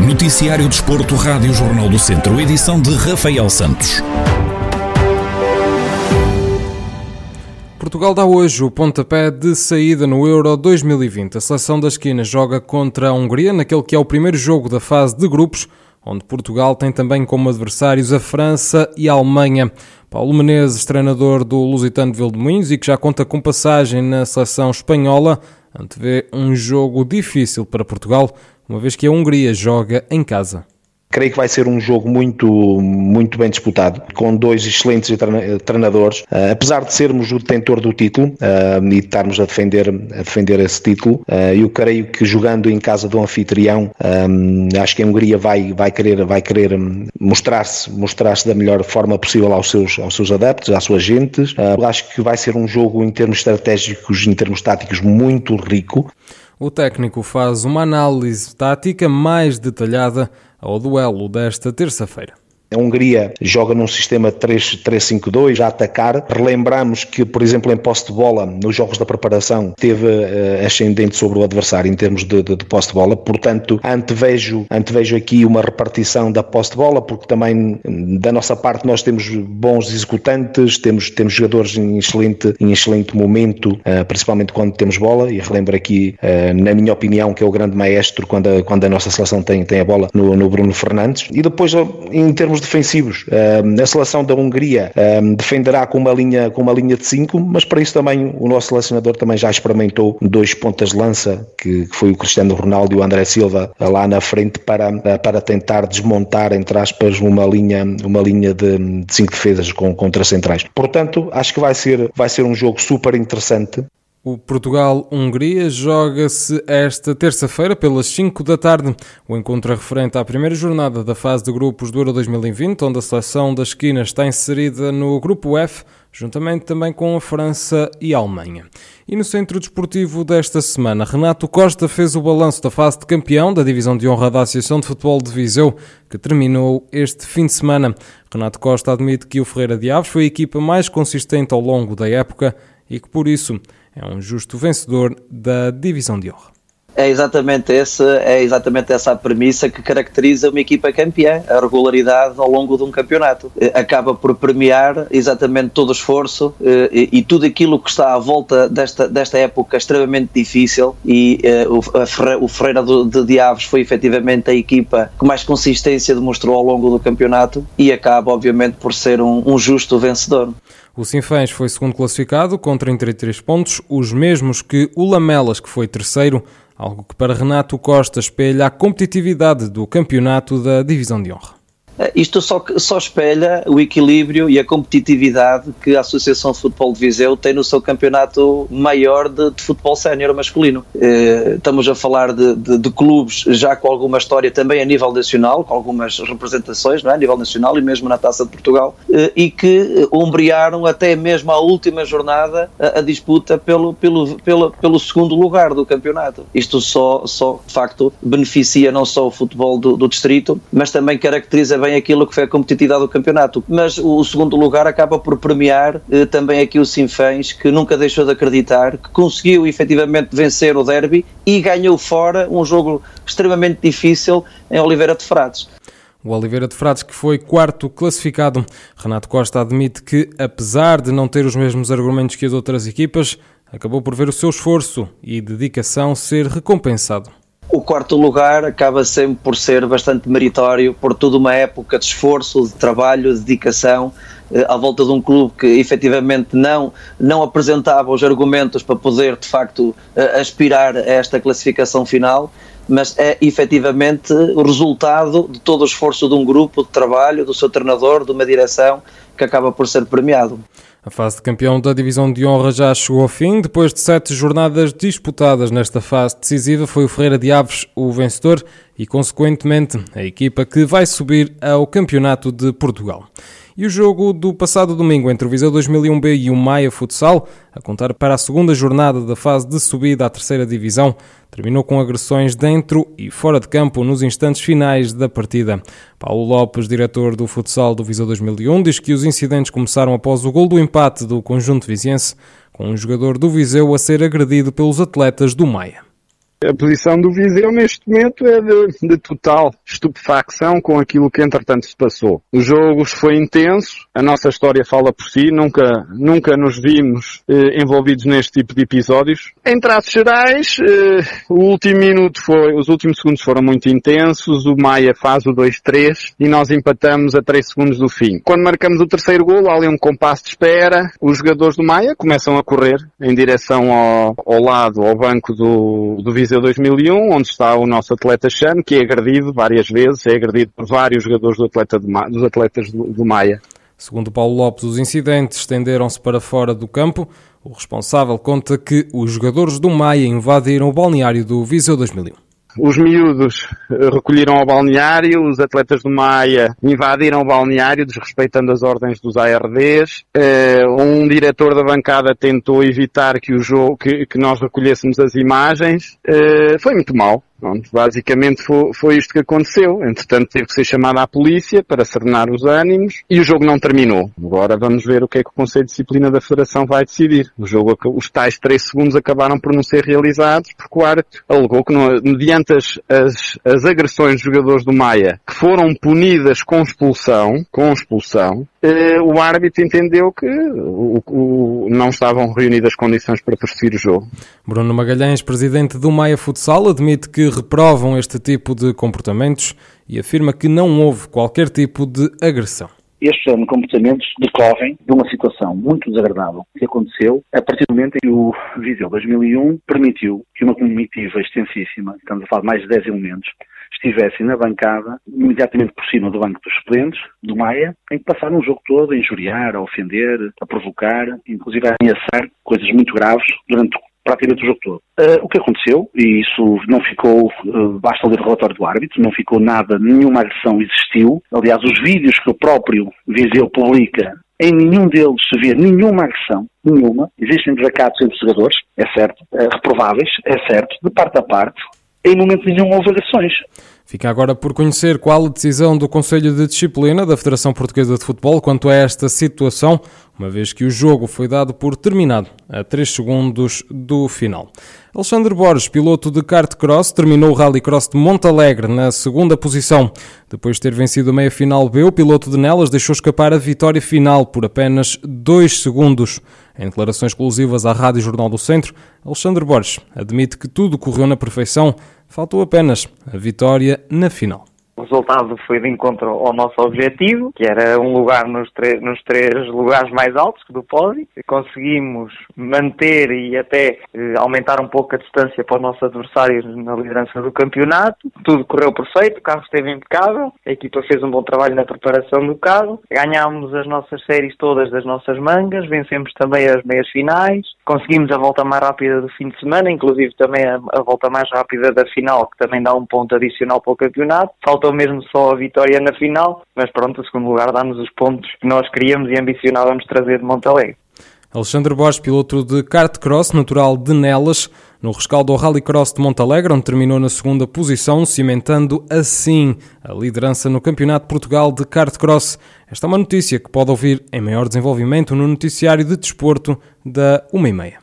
Noticiário Desporto, Rádio Jornal do Centro, edição de Rafael Santos. Portugal dá hoje o pontapé de saída no Euro 2020. A seleção da esquina joga contra a Hungria, naquele que é o primeiro jogo da fase de grupos, onde Portugal tem também como adversários a França e a Alemanha. Paulo Menezes, treinador do Lusitano de Vildemunhos e que já conta com passagem na seleção espanhola, antevê um jogo difícil para Portugal, uma vez que a Hungria joga em casa. Creio que vai ser um jogo muito, muito bem disputado, com dois excelentes treinadores. Uh, apesar de sermos o detentor do título uh, e estarmos a defender, a defender esse título, uh, eu creio que jogando em casa do anfitrião, acho que a Hungria vai, vai querer, vai querer mostrar-se mostrar da melhor forma possível aos seus, aos seus adeptos, às suas gentes. acho que vai ser um jogo em termos estratégicos, em termos táticos, muito rico. O técnico faz uma análise tática mais detalhada ao duelo desta terça-feira. A Hungria joga num sistema 3-5-2 a atacar. Relembramos que, por exemplo, em posse de bola, nos jogos da preparação, teve uh, ascendente sobre o adversário em termos de, de, de posse de bola. Portanto, antevejo, antevejo aqui uma repartição da posse de bola, porque também da nossa parte nós temos bons executantes, temos, temos jogadores em excelente, em excelente momento, uh, principalmente quando temos bola. E relembro aqui, uh, na minha opinião, que é o grande maestro quando a, quando a nossa seleção tem, tem a bola no, no Bruno Fernandes. E depois, em termos termos defensivos. a seleção da Hungria defenderá com uma linha, com uma linha de 5, mas para isso também o nosso selecionador também já experimentou dois pontas de lança, que, foi o Cristiano Ronaldo e o André Silva lá na frente para, para tentar desmontar, entre aspas, uma linha, uma linha de, de cinco defesas com, contra centrais. Portanto, acho que vai ser, vai ser um jogo super interessante. O Portugal-Hungria joga-se esta terça-feira pelas 5 da tarde. O encontro é referente à primeira jornada da fase de grupos do Euro 2020, onde a seleção da esquina está inserida no grupo F, juntamente também com a França e a Alemanha. E no centro desportivo desta semana, Renato Costa fez o balanço da fase de campeão da divisão de honra da Associação de Futebol de Viseu, que terminou este fim de semana. Renato Costa admite que o Ferreira de Aves foi a equipa mais consistente ao longo da época e que por isso é um justo vencedor da divisão de honra. É exatamente, esse, é exatamente essa a premissa que caracteriza uma equipa campeã, a regularidade ao longo de um campeonato. Eh, acaba por premiar exatamente todo o esforço eh, e, e tudo aquilo que está à volta desta, desta época extremamente difícil e uh, o Ferreira de, de Aves foi efetivamente a equipa que mais consistência demonstrou ao longo do campeonato e acaba obviamente por ser um, um justo vencedor. O Sinfãs foi segundo classificado com 33 pontos, os mesmos que o Lamelas, que foi terceiro, algo que para Renato Costa espelha a competitividade do campeonato da Divisão de Honra. Eh, isto só, só espelha o equilíbrio e a competitividade que a Associação de Futebol de Viseu tem no seu campeonato maior de, de futebol sénior masculino. Eh, estamos a falar de, de, de, clubes já com alguma história também a nível nacional, com algumas representações não é? a nível nacional e mesmo na Taça de Portugal, eh, e que ombrearam até mesmo à última jornada a, a disputa pelo, pelo, pelo, pelo segundo lugar do campeonato. Isto só, só de facto beneficia não só o futebol do, do distrito, mas também caracteriza bem bem aquilo que foi a competitividade do campeonato. Mas o, segundo lugar acaba por premiar eh, também aqui o Sinfãs, que nunca deixou de acreditar, que conseguiu efetivamente vencer o derby e ganhou fora um jogo extremamente difícil em Oliveira de Frades. O Oliveira de Frades, que foi quarto classificado. Renato Costa admite que, apesar de não ter os mesmos argumentos que as outras equipas, acabou por ver o seu esforço e dedicação ser recompensado quarto lugar acaba sempre por ser bastante meritório por toda uma época de esforço, de trabalho, de dedicação eh, à volta de um clube que efetivamente não, não apresentava os argumentos para poder de facto eh, aspirar a esta classificação final, mas é efetivamente o resultado de todo o esforço de um grupo de trabalho, do seu treinador, de uma direção que acaba por ser premiado. A fase de campeão da Divisão de Honra já chegou ao fim. Depois de sete jornadas disputadas nesta fase decisiva, foi o Ferreira de Aves o vencedor e, consequentemente, a equipa que vai subir ao Campeonato de Portugal. E o jogo do passado domingo entre o Viseu 2001B e o Maia Futsal, a contar para a segunda jornada da fase de subida à terceira divisão, terminou com agressões dentro e fora de campo nos instantes finais da partida. Paulo Lopes, diretor do futsal do Viseu 2001, diz que os incidentes começaram após o gol do empate do conjunto viziense, com um jogador do Viseu a ser agredido pelos atletas do Maia. A posição do Viseu neste momento é de, de, total estupefacção com aquilo que entretanto se passou. O jogo foi intenso, a nossa história fala por si, nunca, nunca nos vimos eh, envolvidos neste tipo de episódios. Em traços gerais, eh, o último minuto foi, os últimos segundos foram muito intensos, o Maia faz o 2-3 e nós empatamos a 3 segundos do fim. Quando marcamos o terceiro gol, há ali um compasso de espera, os jogadores do Maia começam a correr em direção ao, ao lado, ao banco do, do Viseu Viseu 2001, onde está o nosso atleta Chan, que é agredido várias vezes, é agredido por vários jogadores do atleta do, dos atletas do, do Maia. Segundo Paulo Lopes, os incidentes estenderam-se para fora do campo. O responsável conta que os jogadores do Maia invadiram o balneário do Viseu 2001. Os miúdos eh, recolheram ao balneário, os atletas do Maia invadiram o balneário, desrespeitando as ordens dos ARDs. Eh, um diretor da bancada tentou evitar que o jogo, que, que nós recolhêssemos as imagens. Eh, foi muito mal. Pronto, basicamente foi, foi isto que aconteceu. Entretanto, teve que ser chamada à polícia para serenar os ânimos e o jogo não terminou. Agora vamos ver o que é que o Conselho de Disciplina da Federação vai decidir. O jogo, os tais três segundos acabaram por não ser realizados porque o árbitro alegou que, não, mediante as, as, as agressões dos jogadores do Maia, que foram punidas com expulsão, com expulsão, eh, o árbitro entendeu que o, o, não estavam reunidas condições para prosseguir o jogo. Bruno Magalhães, presidente do Maia Futsal, admite que reprovam este tipo de comportamentos e afirma que não houve qualquer tipo de agressão. Estes comportamentos decorrem de uma situação muito desagradável que aconteceu a partir do momento em que o Viseu 2001 permitiu que uma comitiva extensíssima, estamos a falar de mais de 10 elementos, estivessem na bancada, imediatamente por cima do banco dos suplentes, do Maia, em que passaram o jogo todo a injuriar, a ofender, a provocar, inclusive a ameaçar coisas muito graves durante praticamente o jogo todo. Uh, o que aconteceu, e isso não ficou, uh, basta ler o relatório do árbitro, não ficou nada, nenhuma agressão existiu. Aliás, os vídeos que o próprio Viseu publica, em nenhum deles se vê nenhuma agressão, nenhuma. Existem desacatos entre os jogadores, é certo, uh, reprováveis, é certo, de parte a parte. Em momento nenhum houve agressões. Fica agora por conhecer qual a decisão do Conselho de Disciplina da Federação Portuguesa de Futebol quanto a esta situação, uma vez que o jogo foi dado por terminado a 3 segundos do final. Alexandre Borges, piloto de kart cross, terminou o Rally Cross de Montalegre na segunda posição. Depois de ter vencido a meia-final B, o piloto de Nelas deixou escapar a vitória final por apenas 2 segundos. Em declarações exclusivas à Rádio Jornal do Centro, Alexandre Borges admite que tudo correu na perfeição Faltou apenas a vitória na final. Resultado foi de encontro ao nosso objetivo, que era um lugar nos, nos três lugares mais altos do pódio. Conseguimos manter e até eh, aumentar um pouco a distância para os nossos adversários na liderança do campeonato. Tudo correu perfeito, o carro esteve impecável, a equipa fez um bom trabalho na preparação do carro. Ganhámos as nossas séries todas das nossas mangas, vencemos também as meias finais, conseguimos a volta mais rápida do fim de semana, inclusive também a, a volta mais rápida da final, que também dá um ponto adicional para o campeonato. Faltou mesmo só a vitória na final, mas pronto, o segundo lugar dá-nos os pontos que nós queríamos e ambicionávamos trazer de Montalegre. Alexandre Borges, piloto de kart cross, natural de Nelas, no rescaldo ao Rallycross de Montalegre, onde terminou na segunda posição, cimentando assim a liderança no Campeonato de Portugal de kart cross. Esta é uma notícia que pode ouvir em maior desenvolvimento no noticiário de desporto da 1 e meia.